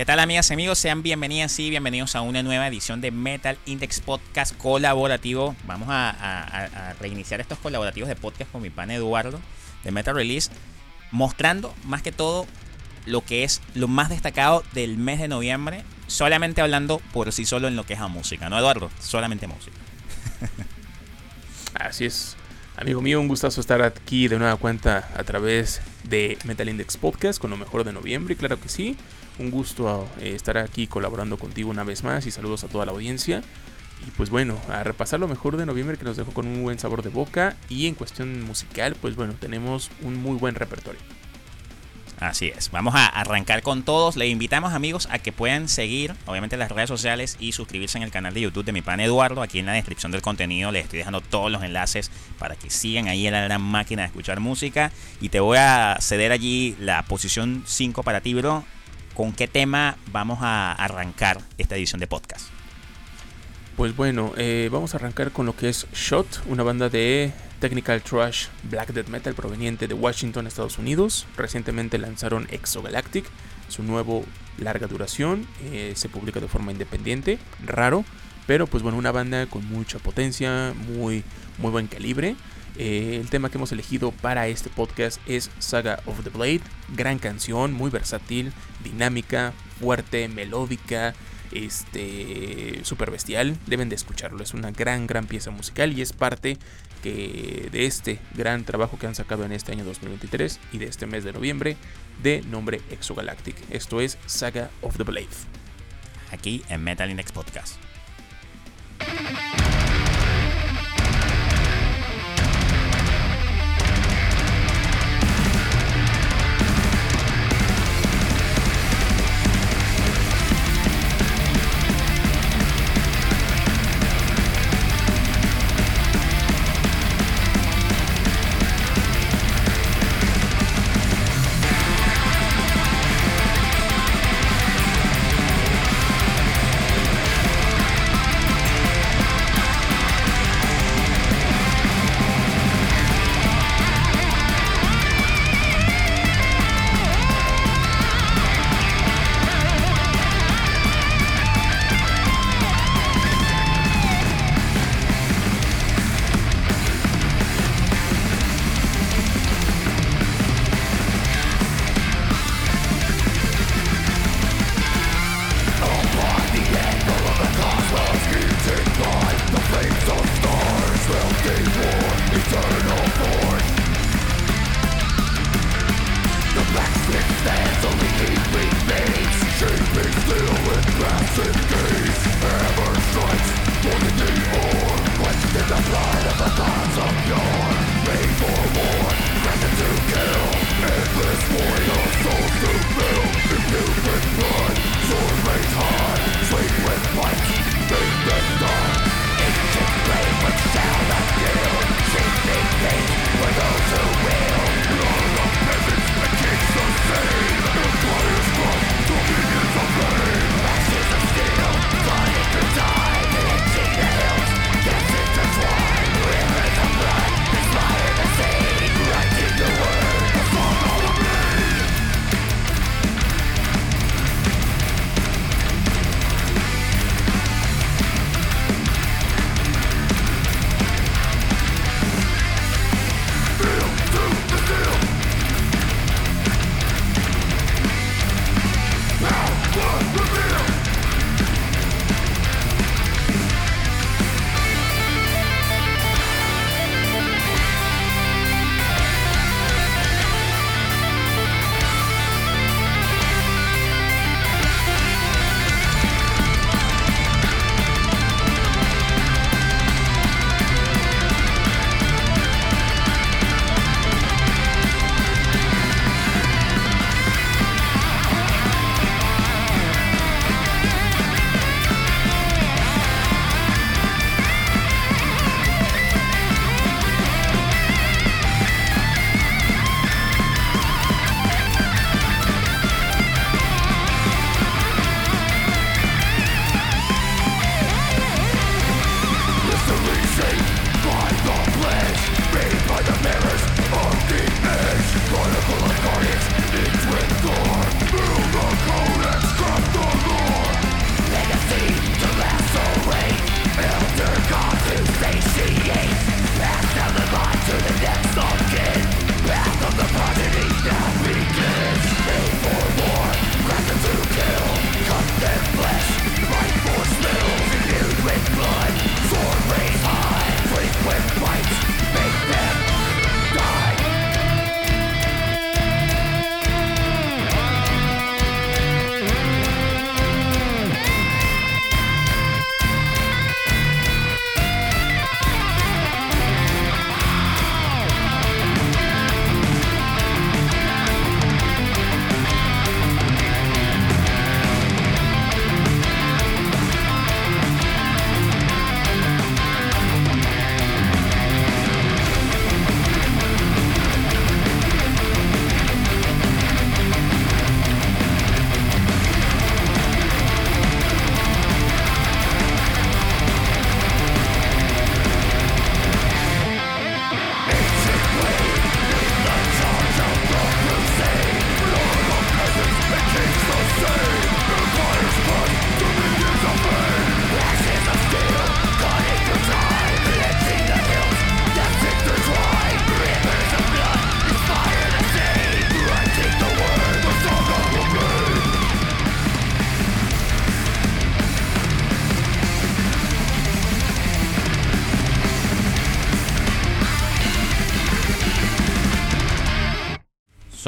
¿Qué tal amigas y amigos? Sean bienvenidas y bienvenidos a una nueva edición de Metal Index Podcast colaborativo. Vamos a, reiniciar estos colaborativos de podcast con mi pan Eduardo de Metal Release, mostrando más que todo lo que es lo más destacado del mes de noviembre, solamente hablando por sí solo en lo que es la música, ¿no Eduardo? Solamente música. Así es. Amigo mío, un gustazo estar aquí de nueva cuenta a través de Metal Index Podcast con lo mejor de noviembre, claro que sí. Un gusto eh, estar aquí colaborando contigo una vez más y saludos a toda la audiencia. Y pues bueno, a repasar lo mejor de noviembre que nos dejó con un buen sabor de boca. Y en cuestión musical, pues bueno, tenemos un muy buen repertorio. Así es, vamos a arrancar con todos. Le invitamos amigos a que puedan seguir, obviamente, las redes sociales y suscribirse en el canal de YouTube de mi pan Eduardo. Aquí en la descripción del contenido les estoy dejando todos los enlaces para que sigan ahí en la gran máquina de escuchar música. Y te voy a ceder allí la posición 5 para ti, bro. ¿Con qué tema vamos a arrancar esta edición de podcast? Pues bueno, eh, vamos a arrancar con lo que es Shot, una banda de technical trash black death metal proveniente de Washington, Estados Unidos. Recientemente lanzaron Exogalactic, su nuevo larga duración, eh, se publica de forma independiente, raro, pero pues bueno, una banda con mucha potencia, muy, muy buen calibre. Eh, el tema que hemos elegido para este podcast es Saga of the Blade, gran canción, muy versátil, dinámica, fuerte, melódica, este super bestial, deben de escucharlo, es una gran gran pieza musical y es parte que de este gran trabajo que han sacado en este año 2023 y de este mes de noviembre de nombre Exogalactic. Esto es Saga of the Blade. Aquí en Metal Index Podcast.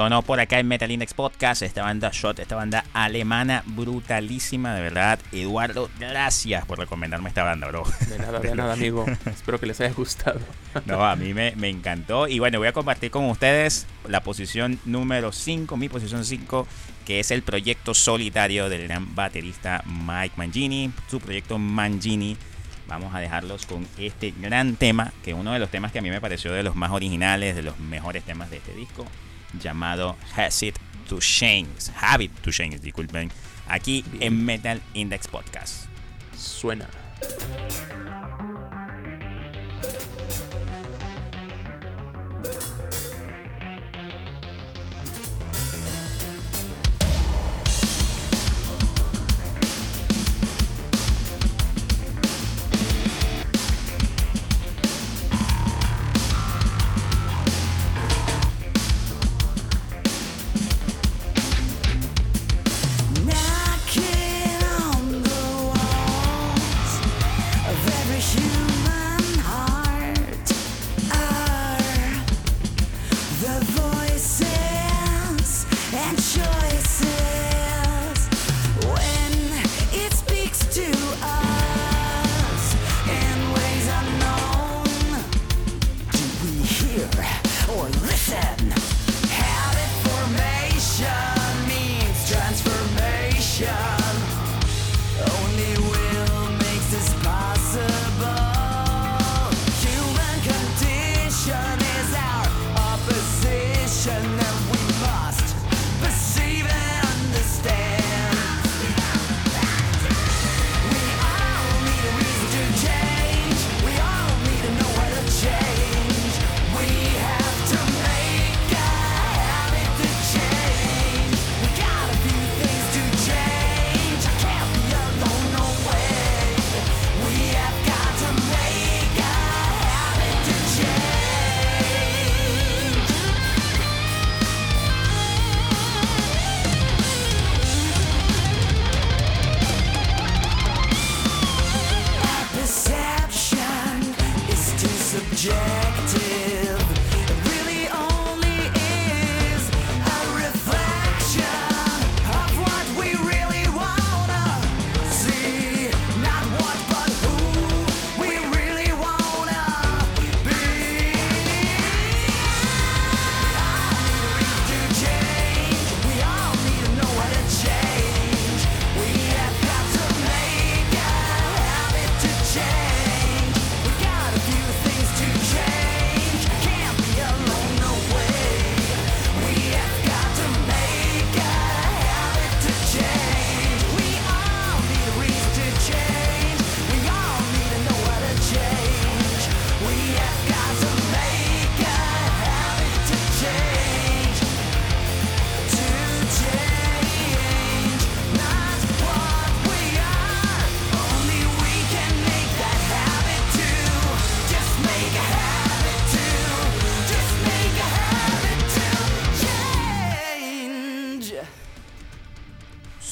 Sonó por acá en Metal Index Podcast, esta banda Shot, esta banda alemana brutalísima, de verdad. Eduardo, gracias por recomendarme esta banda, bro. De nada, de nada, amigo. Espero que les haya gustado. No, a mí me, me encantó. Y bueno, voy a compartir con ustedes la posición número 5, mi posición 5, que es el proyecto solitario del gran baterista Mike Mangini, su proyecto Mangini. Vamos a dejarlos con este gran tema, que es uno de los temas que a mí me pareció de los más originales, de los mejores temas de este disco, llamado Has It to Change, Habit to Change, disculpen, aquí en Metal Index Podcast. Suena.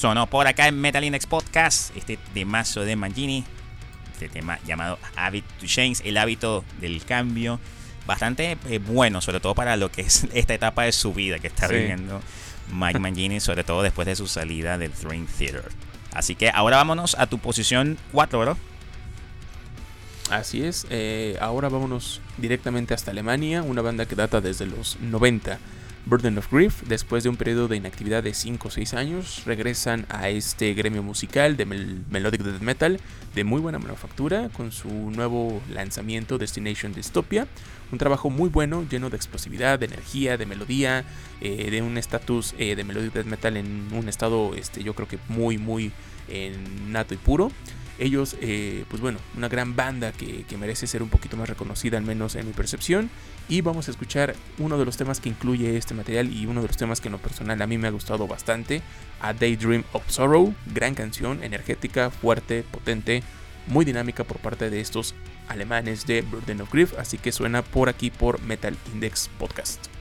Sonó por acá en Metal Index Podcast este temazo de Mangini, este tema llamado Habit to Change, el hábito del cambio. Bastante eh, bueno, sobre todo para lo que es esta etapa de su vida que está viviendo Mike Mangini, sobre todo después de su salida del Dream Theater. Así que ahora vámonos a tu posición 4, bro. Así es, eh, ahora vámonos directamente hasta Alemania, una banda que data desde los 90. Burden of Grief, después de un periodo de inactividad de 5 o 6 años, regresan a este gremio musical de Melodic Death Metal de muy buena manufactura con su nuevo lanzamiento Destination Dystopia. Un trabajo muy bueno, lleno de explosividad, de energía, de melodía, eh, de un estatus eh, de Melodic Death Metal en un estado, este, yo creo que muy, muy eh, nato y puro. Ellos, pues bueno, una gran banda que, merece ser un poquito más reconocida, al menos en mi percepción. Y vamos a escuchar uno de los temas que incluye este material y uno de los temas que en lo personal a mí me ha gustado bastante, A Daydream of Sorrow, gran canción, energética, fuerte, potente, muy dinámica por parte de estos alemanes de Burden of Grief, así que suena por aquí por Metal Index Podcast.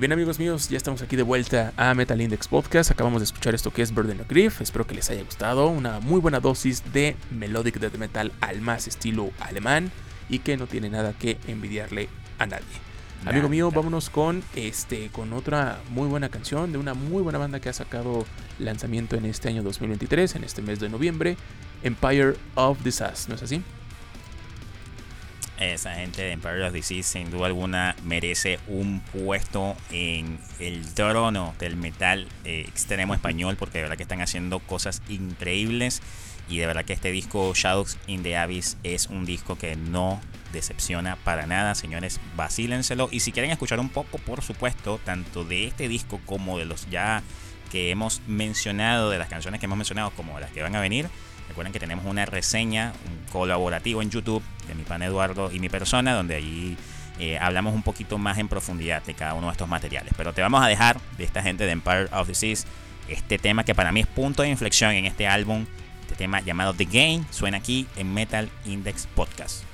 Bien amigos míos, ya estamos aquí de vuelta a Metal Index Podcast. Acabamos de escuchar esto que es Burden of Grief. Espero que les haya gustado. Una muy buena dosis de melodic death metal al más estilo alemán y que no tiene nada que envidiarle a nadie. Amigo mío, vámonos con este con otra muy buena canción de una muy buena banda que ha sacado lanzamiento en este año 2023, en este mes de noviembre, Empire of Disaster, ¿no es así? Esa gente de Empire of Disease sin duda alguna merece un puesto en el trono del metal eh, extremo español porque de verdad que están haciendo cosas increíbles. Y de verdad que este disco Shadows in the Abyss es un disco que no decepciona para nada, señores, vacílenselo. Y si quieren escuchar un poco, por supuesto, tanto de este disco como de los ya que hemos mencionado, de las canciones que hemos mencionado como las que van a venir, Recuerden que tenemos una reseña, un en YouTube de mi pan Eduardo y mi persona, donde allí eh, hablamos un poquito más en profundidad de cada uno de estos materiales. Pero te vamos a dejar de esta gente de Empire of the Seas este tema que para mí es punto de inflexión en este álbum, este tema llamado The Game, suena aquí en Metal Index Podcast.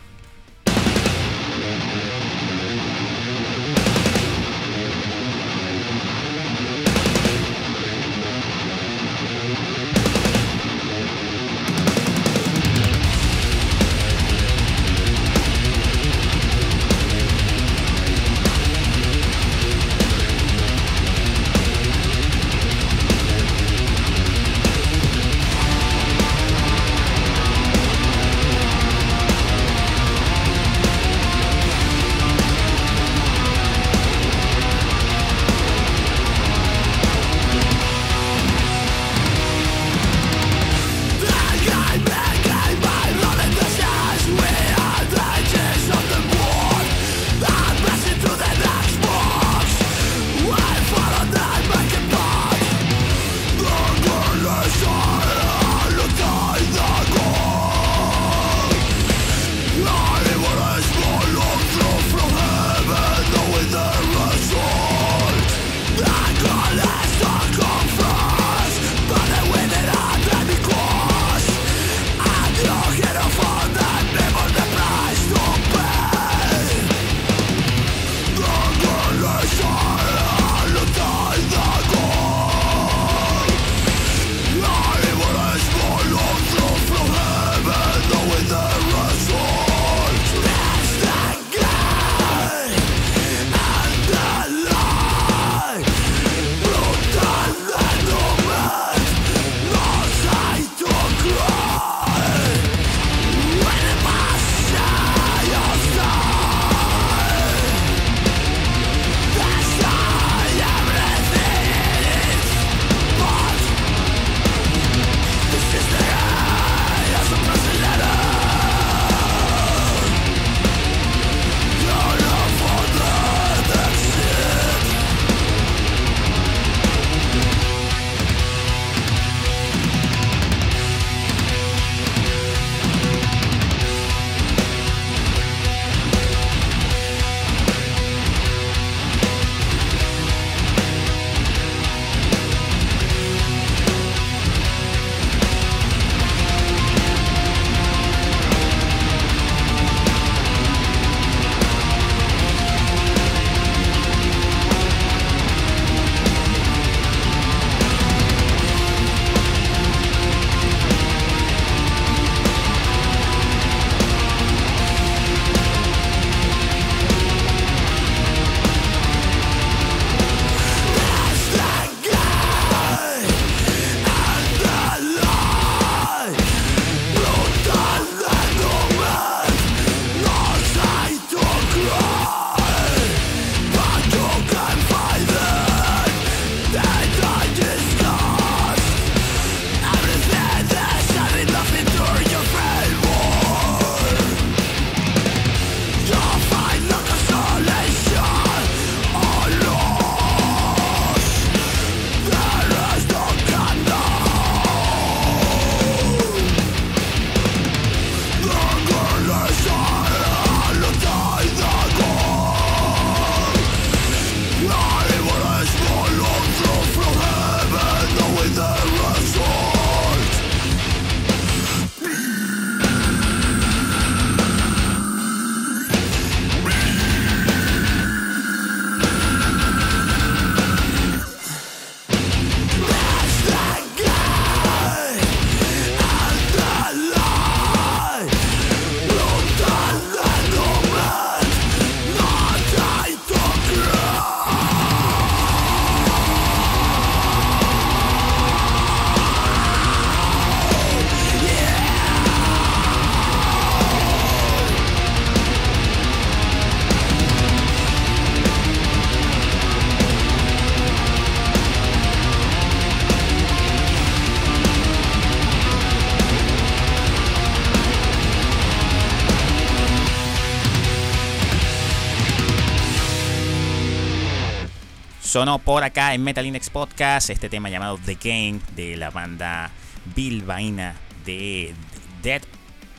Sonó por acá en Metal Index Podcast este tema llamado The Game de la banda bilbaína de Dead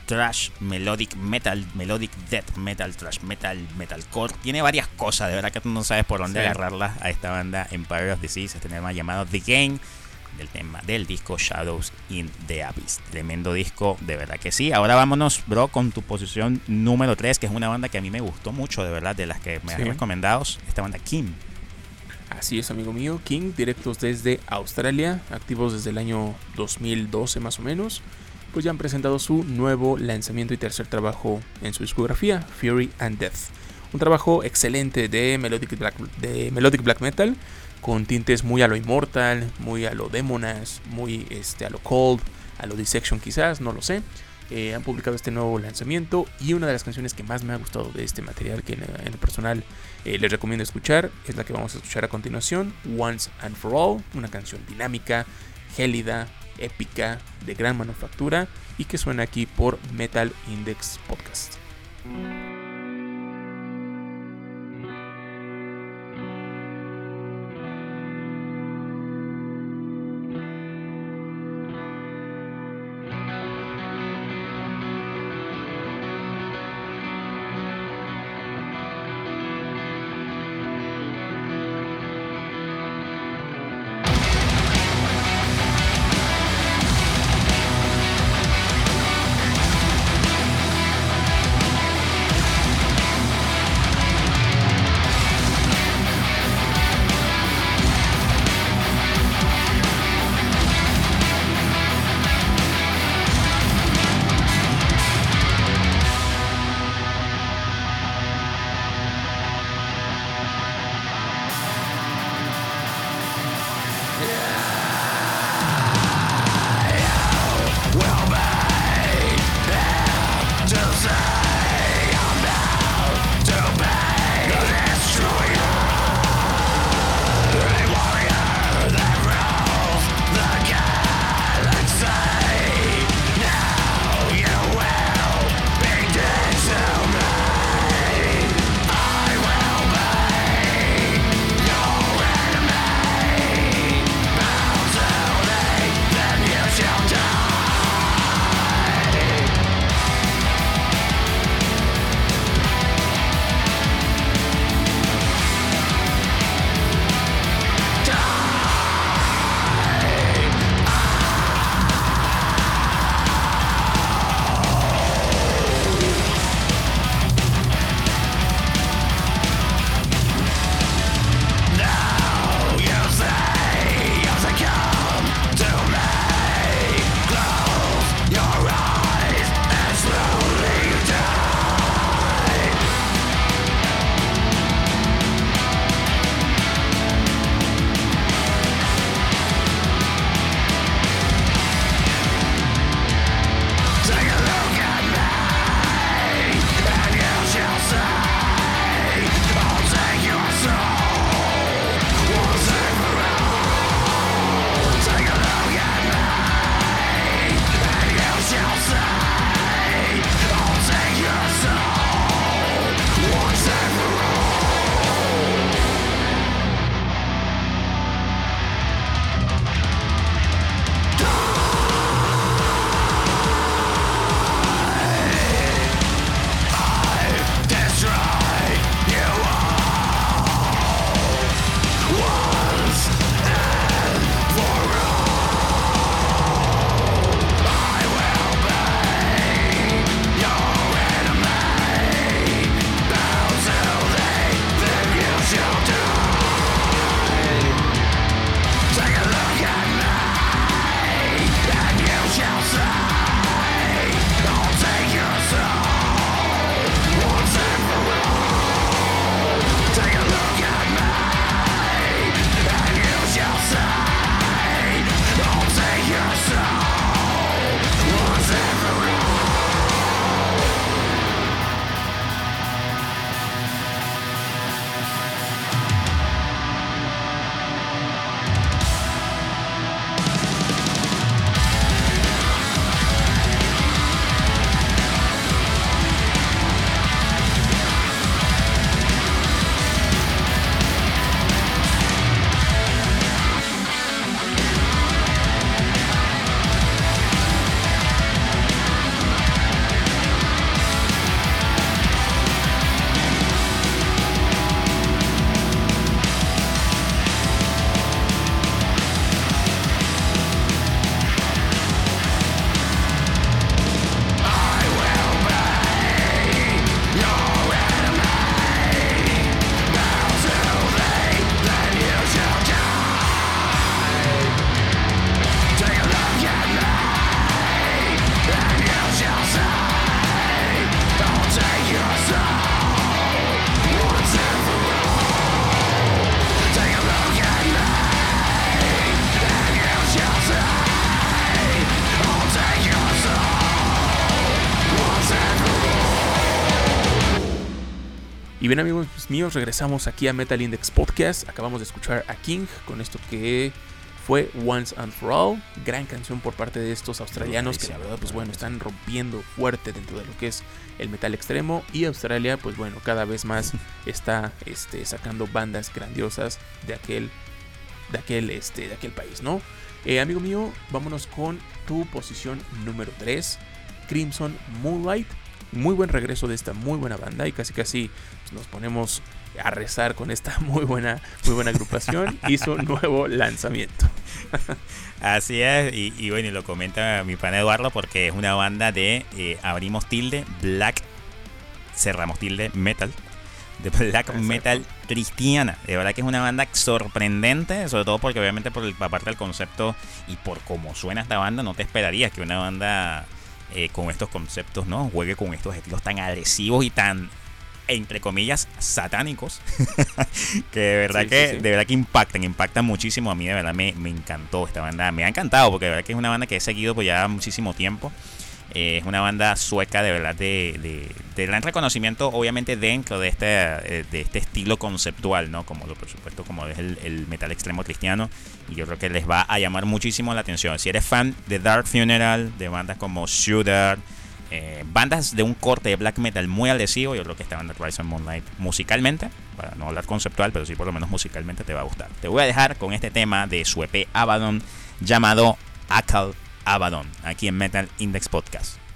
Trash Melodic Metal, Melodic Death Metal, Trash Metal, Metalcore. Tiene varias cosas, de verdad que tú no sabes por dónde agarrarla a esta banda Empire of Disease, este tema llamado The Game del tema del disco Shadows in the Abyss. Tremendo disco, de verdad que sí. Ahora vámonos, bro, con tu posición número 3, que es una banda que a mí me gustó mucho, de verdad, de las que me han recomendado. Esta banda Kim. Así es, amigo mío. King, directos desde Australia, activos desde el año 2012 más o menos. Pues ya han presentado su nuevo lanzamiento y tercer trabajo en su discografía, Fury and Death. Un trabajo excelente de Melodic Black, de Black Metal, con tintes muy a lo Immortal, muy a lo Demonas, muy este, a lo Cold, a lo Dissection quizás, no lo sé. Eh, han publicado este nuevo lanzamiento y una de las canciones que más me ha gustado de este material que en, lo personal eh, les recomiendo escuchar es la que vamos a escuchar a continuación, Once and For All, una canción dinámica, gélida, épica, de gran manufactura y que suena aquí por Metal Index Podcast. Bien amigos míos, regresamos aquí a Metal Index Podcast. Acabamos de escuchar a King con esto que fue Once and For All, gran canción por parte de estos australianos que la verdad pues bueno están rompiendo fuerte dentro de lo que es el metal extremo y Australia pues bueno cada vez más está este, sacando bandas grandiosas de aquel de aquel este de aquel país, ¿no? Eh, amigo mío, vámonos con tu posición número 3, Crimson Moonlight. Muy buen regreso de esta muy buena banda y casi casi nos ponemos a rezar con esta muy buena, muy buena agrupación y su nuevo lanzamiento. Así es, y, bueno, y lo comenta mi pan Eduardo porque es una banda de eh, abrimos tilde, black, cerramos tilde, metal, de black metal cristiana. De verdad que es una banda sorprendente, sobre todo porque obviamente por aparte del concepto y por cómo suena esta banda, no te esperarías que una banda eh, con estos conceptos, ¿no? Juegue con estos estilos tan agresivos y tan entre comillas, satánicos, que de verdad que de verdad que impactan, impactan muchísimo. A mí de verdad me, me, encantó esta banda, me ha encantado porque de verdad que es una banda que he seguido por ya muchísimo tiempo. Eh, es una banda sueca de verdad de, de, gran reconocimiento, obviamente dentro de este, eh, de este estilo conceptual, ¿no? Como lo, por supuesto, como es el, el, metal extremo cristiano. Y yo creo que les va a llamar muchísimo la atención. Si eres fan de Dark Funeral, de bandas como Shooter, eh, bandas de un corte de black metal muy agresivo. Yo creo que esta banda Rise and Moonlight musicalmente, para no hablar conceptual, pero sí por lo menos musicalmente te va a gustar. Te voy a dejar con este tema de su EP Abaddon llamado Akal Abaddon, aquí en Metal Index Podcast.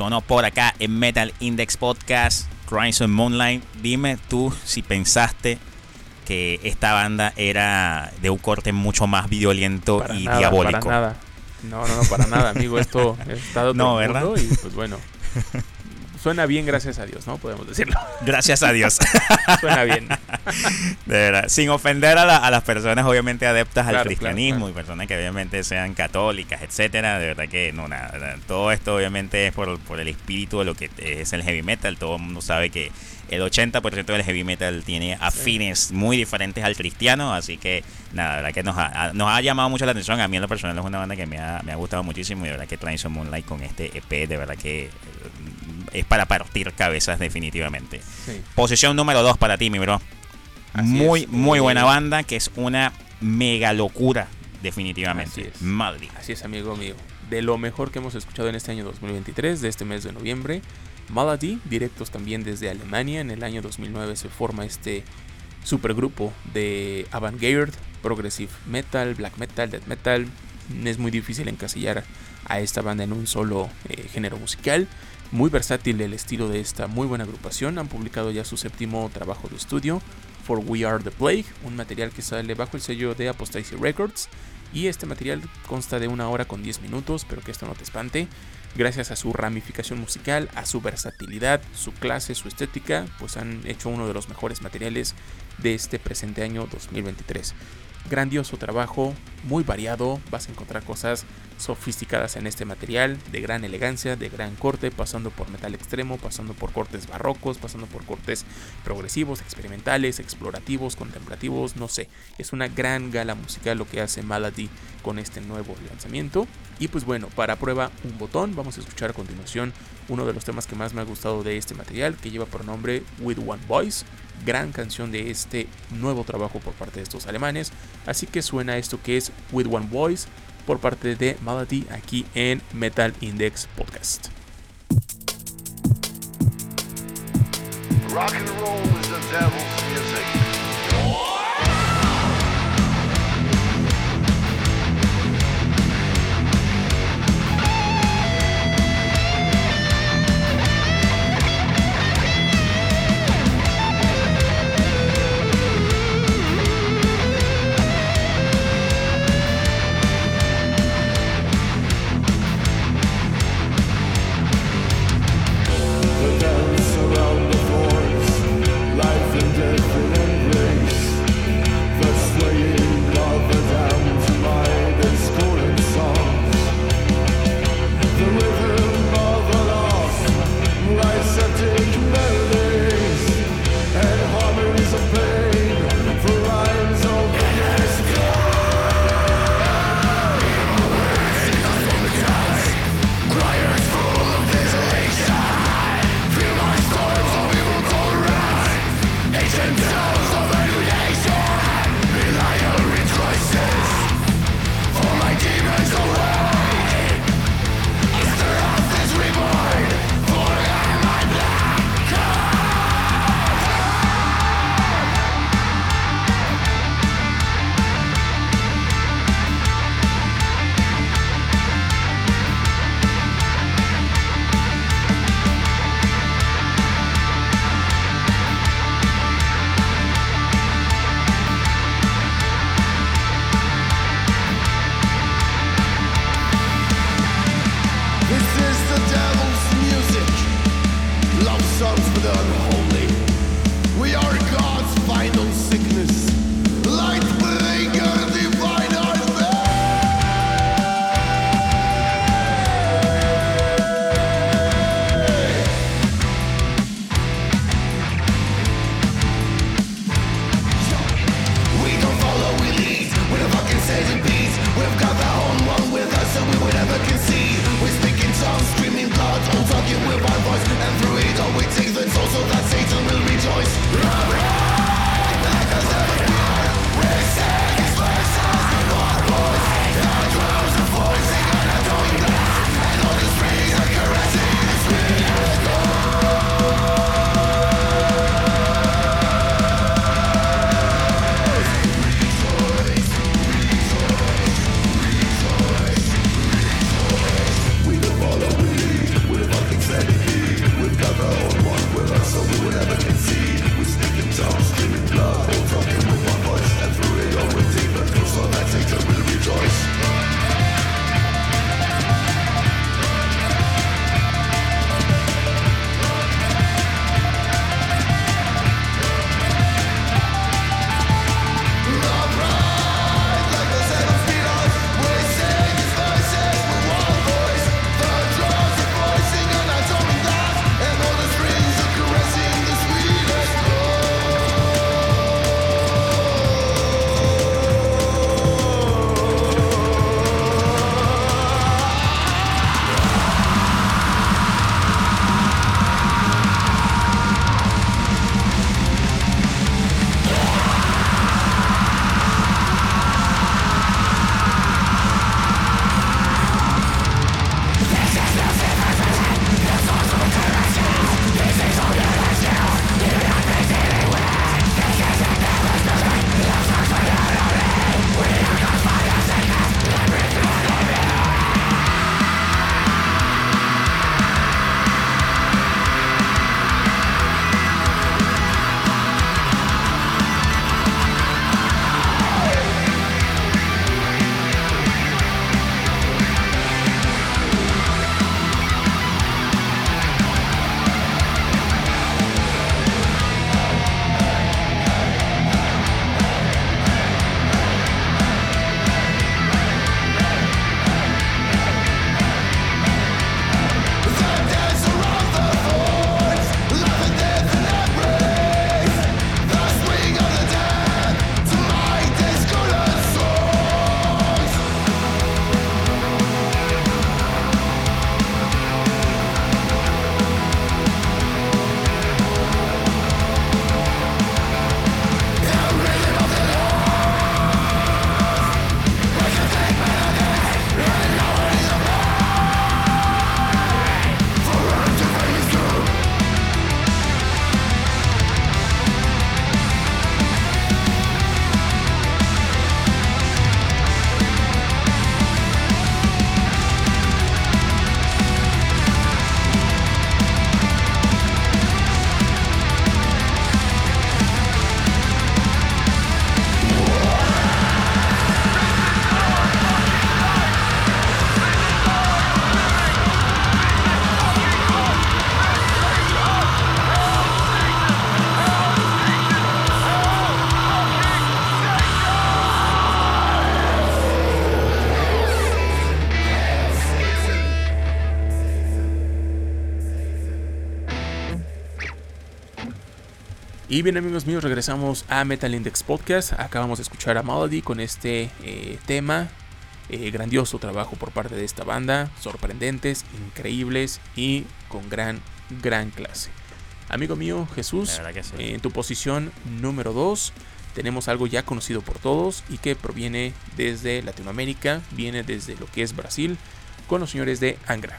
Sonó por acá en Metal Index Podcast, Crimson Moonlight. Dime tú si pensaste que esta banda era de un corte mucho más violento y diabólico. Para nada. No, no, no, para nada, amigo. Esto está de no, ¿verdad? y pues bueno. Suena bien, gracias a Dios, ¿no? Podemos decirlo. Gracias a Dios. Suena bien. De verdad. Sin ofender a, las personas, obviamente, adeptas al cristianismo y personas que obviamente sean católicas, etcétera. De verdad que no, nada. Todo esto, obviamente, es por, por el espíritu de lo que es el heavy metal. Todo el mundo sabe que el 80% del heavy metal tiene afines muy diferentes al cristiano, así que nada, la verdad que nos ha, nos ha llamado mucho la atención. A mí en lo personal es una banda que me ha, me ha gustado muchísimo y de verdad que Transition Moonlight con este EP, de verdad que es para partir cabezas definitivamente. Posición número 2 para ti, mi bro. muy, muy buena banda, que es una mega locura, definitivamente. Madrid. Así es, amigo mío. De lo mejor que hemos escuchado en este año 2023, de este mes de noviembre. Malady, directos también desde Alemania. En el año 2009 se forma este supergrupo de avant-garde, progressive metal, black metal, death metal. Es muy difícil encasillar a esta banda en un solo eh, género musical. Muy versátil el estilo de esta muy buena agrupación. Han publicado ya su séptimo trabajo de estudio, For We Are the Plague, un material que sale bajo el sello de Apostasy Records. Y este material consta de una hora con 10 minutos, pero que esto no te espante. Gracias a su ramificación musical, a su versatilidad, su clase, su estética, pues han hecho uno de los mejores materiales de este presente año 2023. Grandioso trabajo, muy variado, vas a encontrar cosas sofisticadas en este material, de gran elegancia, de gran corte, pasando por metal extremo, pasando por cortes barrocos, pasando por cortes progresivos, experimentales, explorativos, contemplativos, no sé. Es una gran gala musical lo que hace Malady con este nuevo lanzamiento. Y pues bueno, para prueba un botón, vamos a escuchar a continuación uno de los temas que más me ha gustado de este material, que lleva por nombre With One Voice gran canción de este nuevo trabajo por parte de estos alemanes. Así que suena esto que es With One Voice por parte de Malady aquí en Metal Index Podcast. Rock and roll devil's music. Y bien amigos míos, regresamos a Metal Index Podcast. Acabamos de escuchar a Melody con este eh, tema. Eh, grandioso trabajo por parte de esta banda. Sorprendentes, increíbles y con gran, gran clase. Amigo mío, Jesús, en tu posición número 2 tenemos algo ya conocido por todos y que proviene desde Latinoamérica, viene desde lo que es Brasil, con los señores de Angra.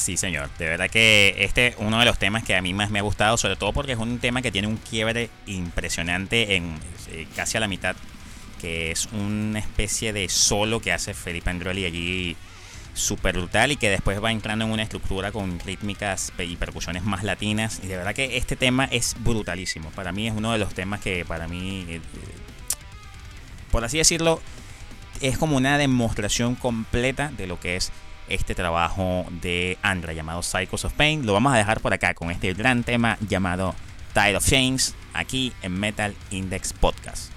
Sí, señor. De verdad que este es uno de los temas que a mí más me ha gustado, sobre todo porque es un tema que tiene un quiebre impresionante en eh, casi a la mitad, que es una especie de solo que hace Felipe Androli allí súper brutal y que después va entrando en una estructura con rítmicas y percusiones más latinas. Y de verdad que este tema es brutalísimo. Para mí es uno de los temas que para mí, eh, por así decirlo, es como una demostración completa de lo que es este trabajo de Andra llamado Cycles of Pain. Lo vamos a dejar por acá con este gran tema llamado Tide of Chains aquí en Metal Index Podcast.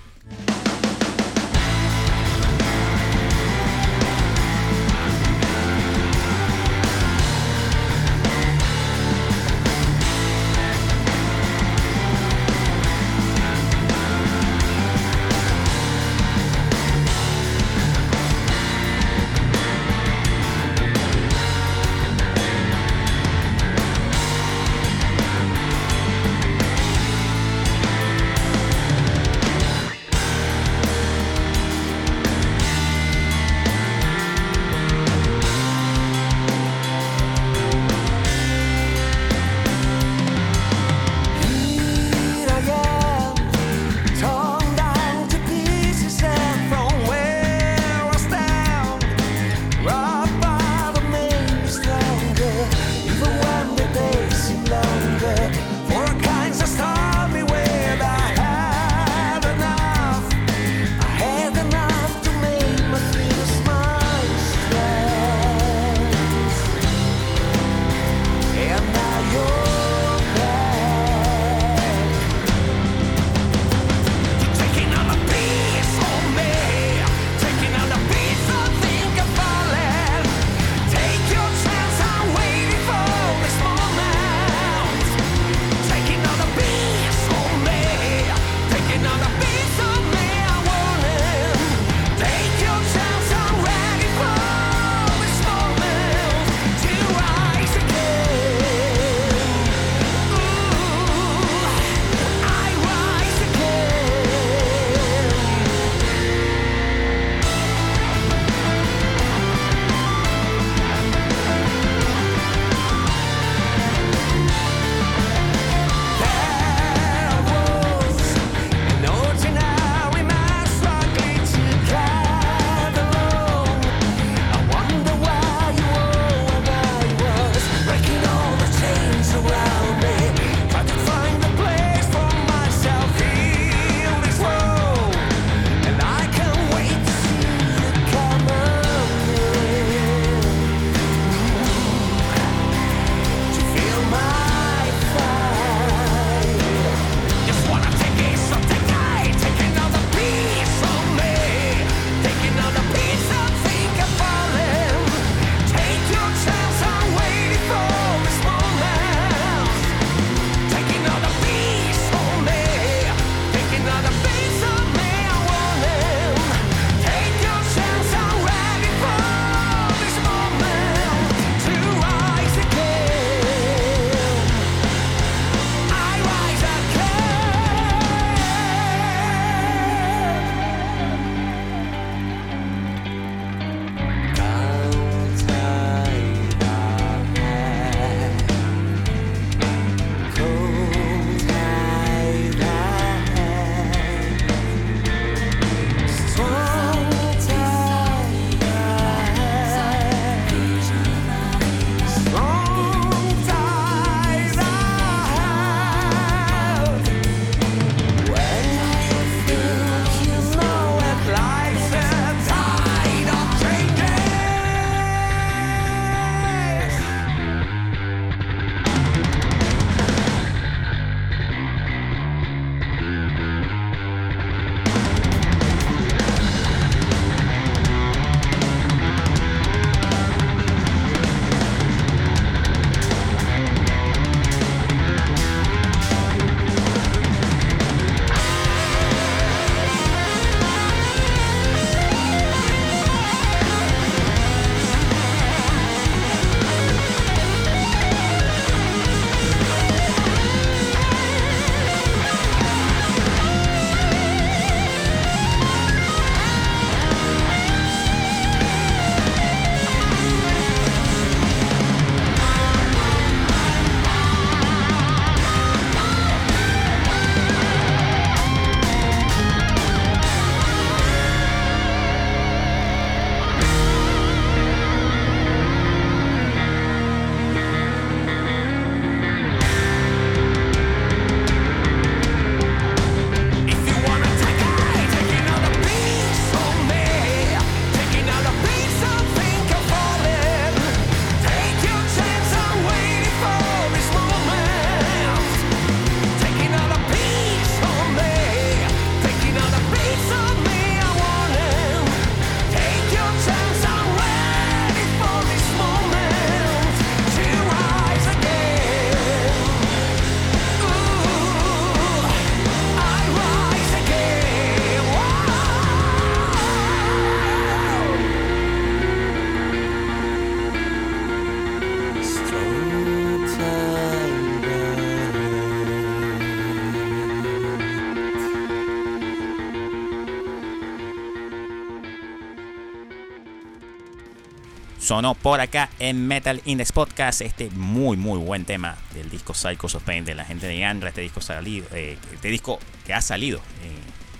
Sonó por acá en Metal Index Podcast. Este muy, muy buen tema del disco Psycho Pain de la gente de Andra. Este disco, salido, eh, este disco que ha salido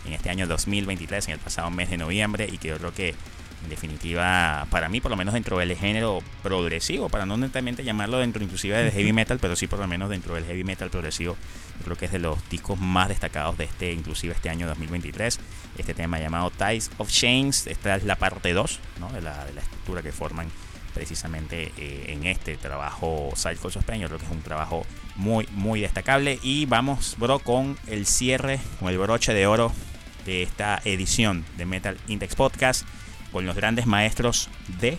en este año 2023, en el pasado mes de noviembre, y que yo creo que en definitiva, para mí, por lo menos dentro del género progresivo, para no netamente llamarlo dentro inclusive del heavy metal, pero sí por lo menos dentro del heavy metal progresivo, yo creo que es de los discos más destacados de este, inclusive este año 2023. Este tema llamado Ties of Chains, esta es la parte 2 de, la, de la estructura que forman precisamente eh, en este trabajo Cycles of Pain. Yo creo que es un trabajo muy, muy destacable. Y vamos, bro, con el cierre, con el broche de oro de esta edición de Metal Index Podcast con los grandes maestros de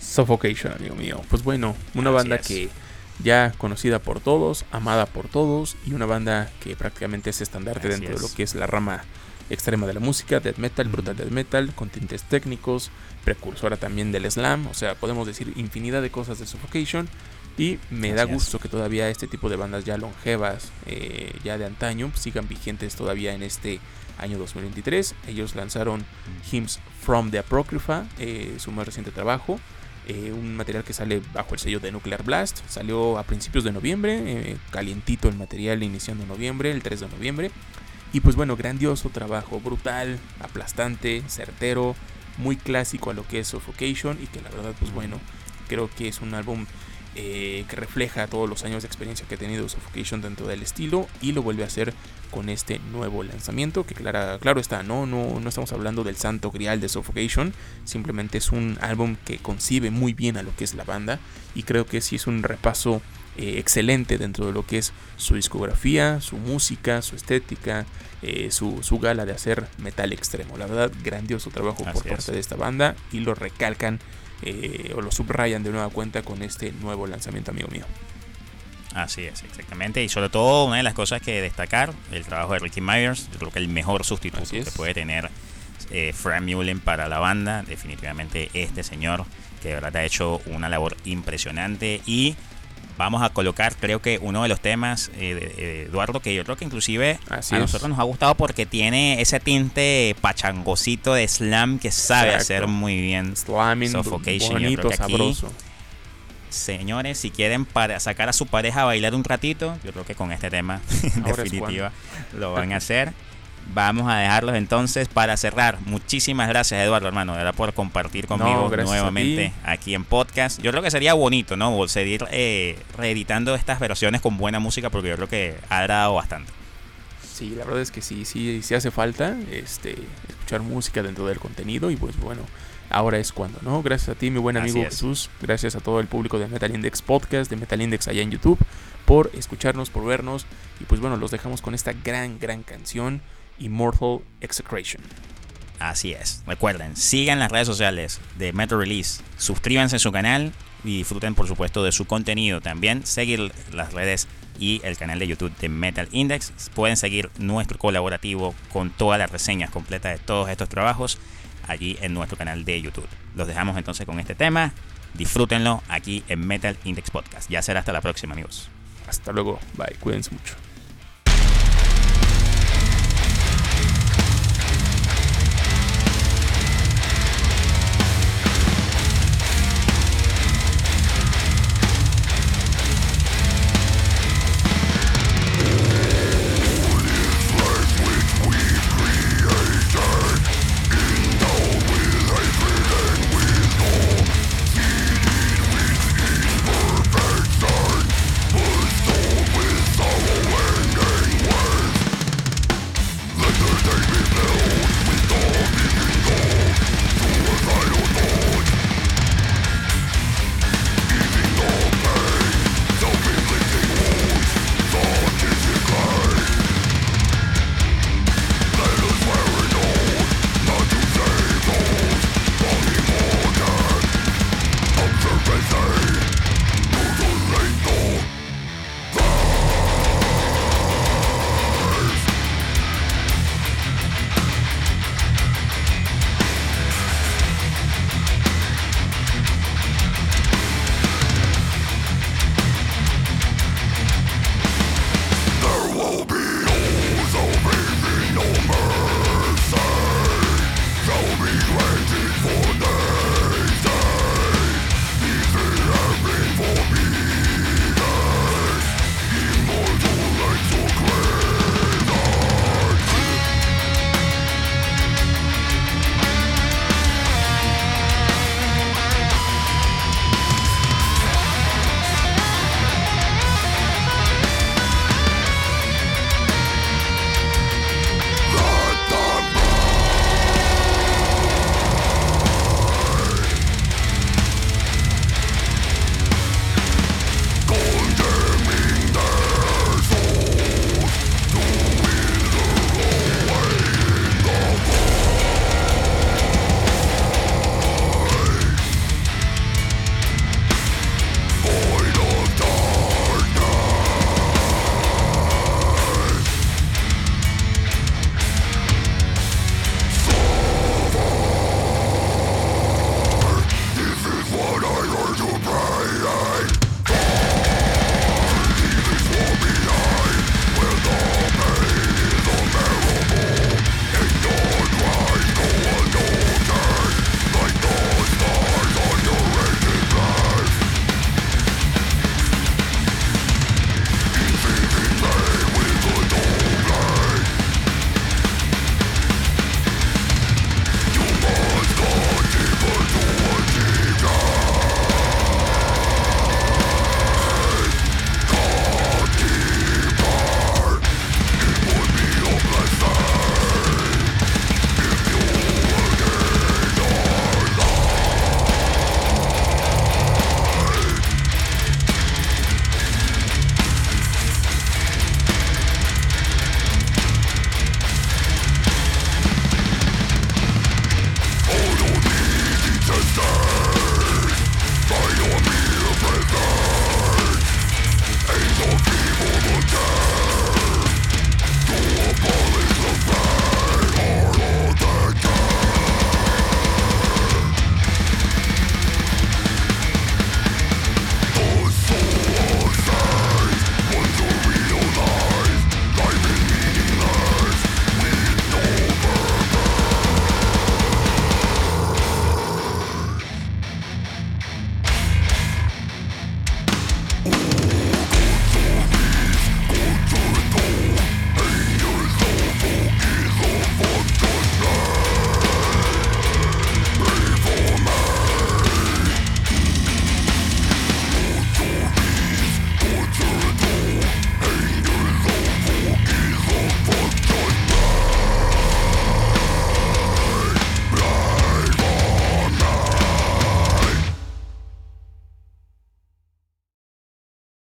Suffocation, amigo mío. Pues bueno, una banda que ya conocida por todos, amada por todos y una banda que prácticamente es estandarte dentro de lo que es la rama extrema de la música, death metal, brutal death metal, con tintes técnicos, precursora también del slam, o sea, podemos decir infinidad de cosas de Suffocation y me da gusto que todavía este tipo de bandas ya longevas, eh, ya de antaño, sigan vigentes todavía en este año 2023. Ellos lanzaron Hymns from the Apocrypha, eh, su más reciente trabajo. Eh, un material que sale bajo el sello de Nuclear Blast. Salió a principios de noviembre, eh, calientito el material iniciando noviembre, el 3 de noviembre. Y pues bueno, grandioso trabajo, brutal, aplastante, certero, muy clásico a lo que es Suffocation y que la verdad pues bueno, creo que es un álbum eh, que refleja todos los años de experiencia que ha tenido Suffocation dentro del estilo y lo vuelve a hacer con este nuevo lanzamiento que claro está, ¿no? No, no estamos hablando del santo grial de Suffocation, simplemente es un álbum que concibe muy bien a lo que es la banda y creo que sí es un repaso eh, excelente dentro de lo que es su discografía, su música, su estética, eh, su, gala de hacer metal extremo. La verdad, grandioso trabajo por parte de esta banda y lo recalcan eh, o lo subrayan de nueva cuenta con este nuevo lanzamiento, amigo mío. Así es, exactamente. Y sobre todo, una de las cosas que destacar, el trabajo de Ricky Myers. Yo creo que el mejor sustituto que puede tener eh, Frank Mullen para la banda. Definitivamente este señor que de verdad ha hecho una labor impresionante. Y vamos a colocar, creo que uno de los temas, eh, de, Eduardo, que yo creo que inclusive a nosotros nos ha gustado porque tiene ese tinte pachangosito de slam que sabe hacer muy bien. Slamming, bonito, sabroso. Señores, si quieren para sacar a su pareja a bailar un ratito, yo creo que con este tema, en definitiva, lo van a hacer. Vamos a dejarlos entonces para cerrar. Muchísimas gracias, Eduardo, hermano, de por compartir conmigo nuevamente aquí en podcast. Yo creo que sería bonito, ¿no? Seguir eh, reeditando estas versiones con buena música porque yo creo que ha agradado bastante. Sí, la verdad es que sí, sí, sí hace falta este, escuchar música dentro del contenido y pues bueno, ahora es cuando, ¿no? Gracias a ti, mi buen amigo Jesús, gracias a todo el público de Metal Index Podcast, de Metal Index allá en YouTube, por escucharnos, por vernos y pues bueno, los dejamos con esta gran, gran canción. Immortal Execration. Así es. Recuerden, sigan las redes sociales de Metro Release, suscríbanse a su canal y disfruten por supuesto de su contenido. También seguir las redes y el canal de YouTube de Metal Index. Pueden seguir nuestro colaborativo con todas las reseñas completas de todos estos trabajos allí en nuestro canal de YouTube. Los dejamos entonces con este tema. Disfrútenlo aquí en Metal Index Podcast. Ya será hasta la próxima amigos. Hasta luego. Bye. Cuídense mucho.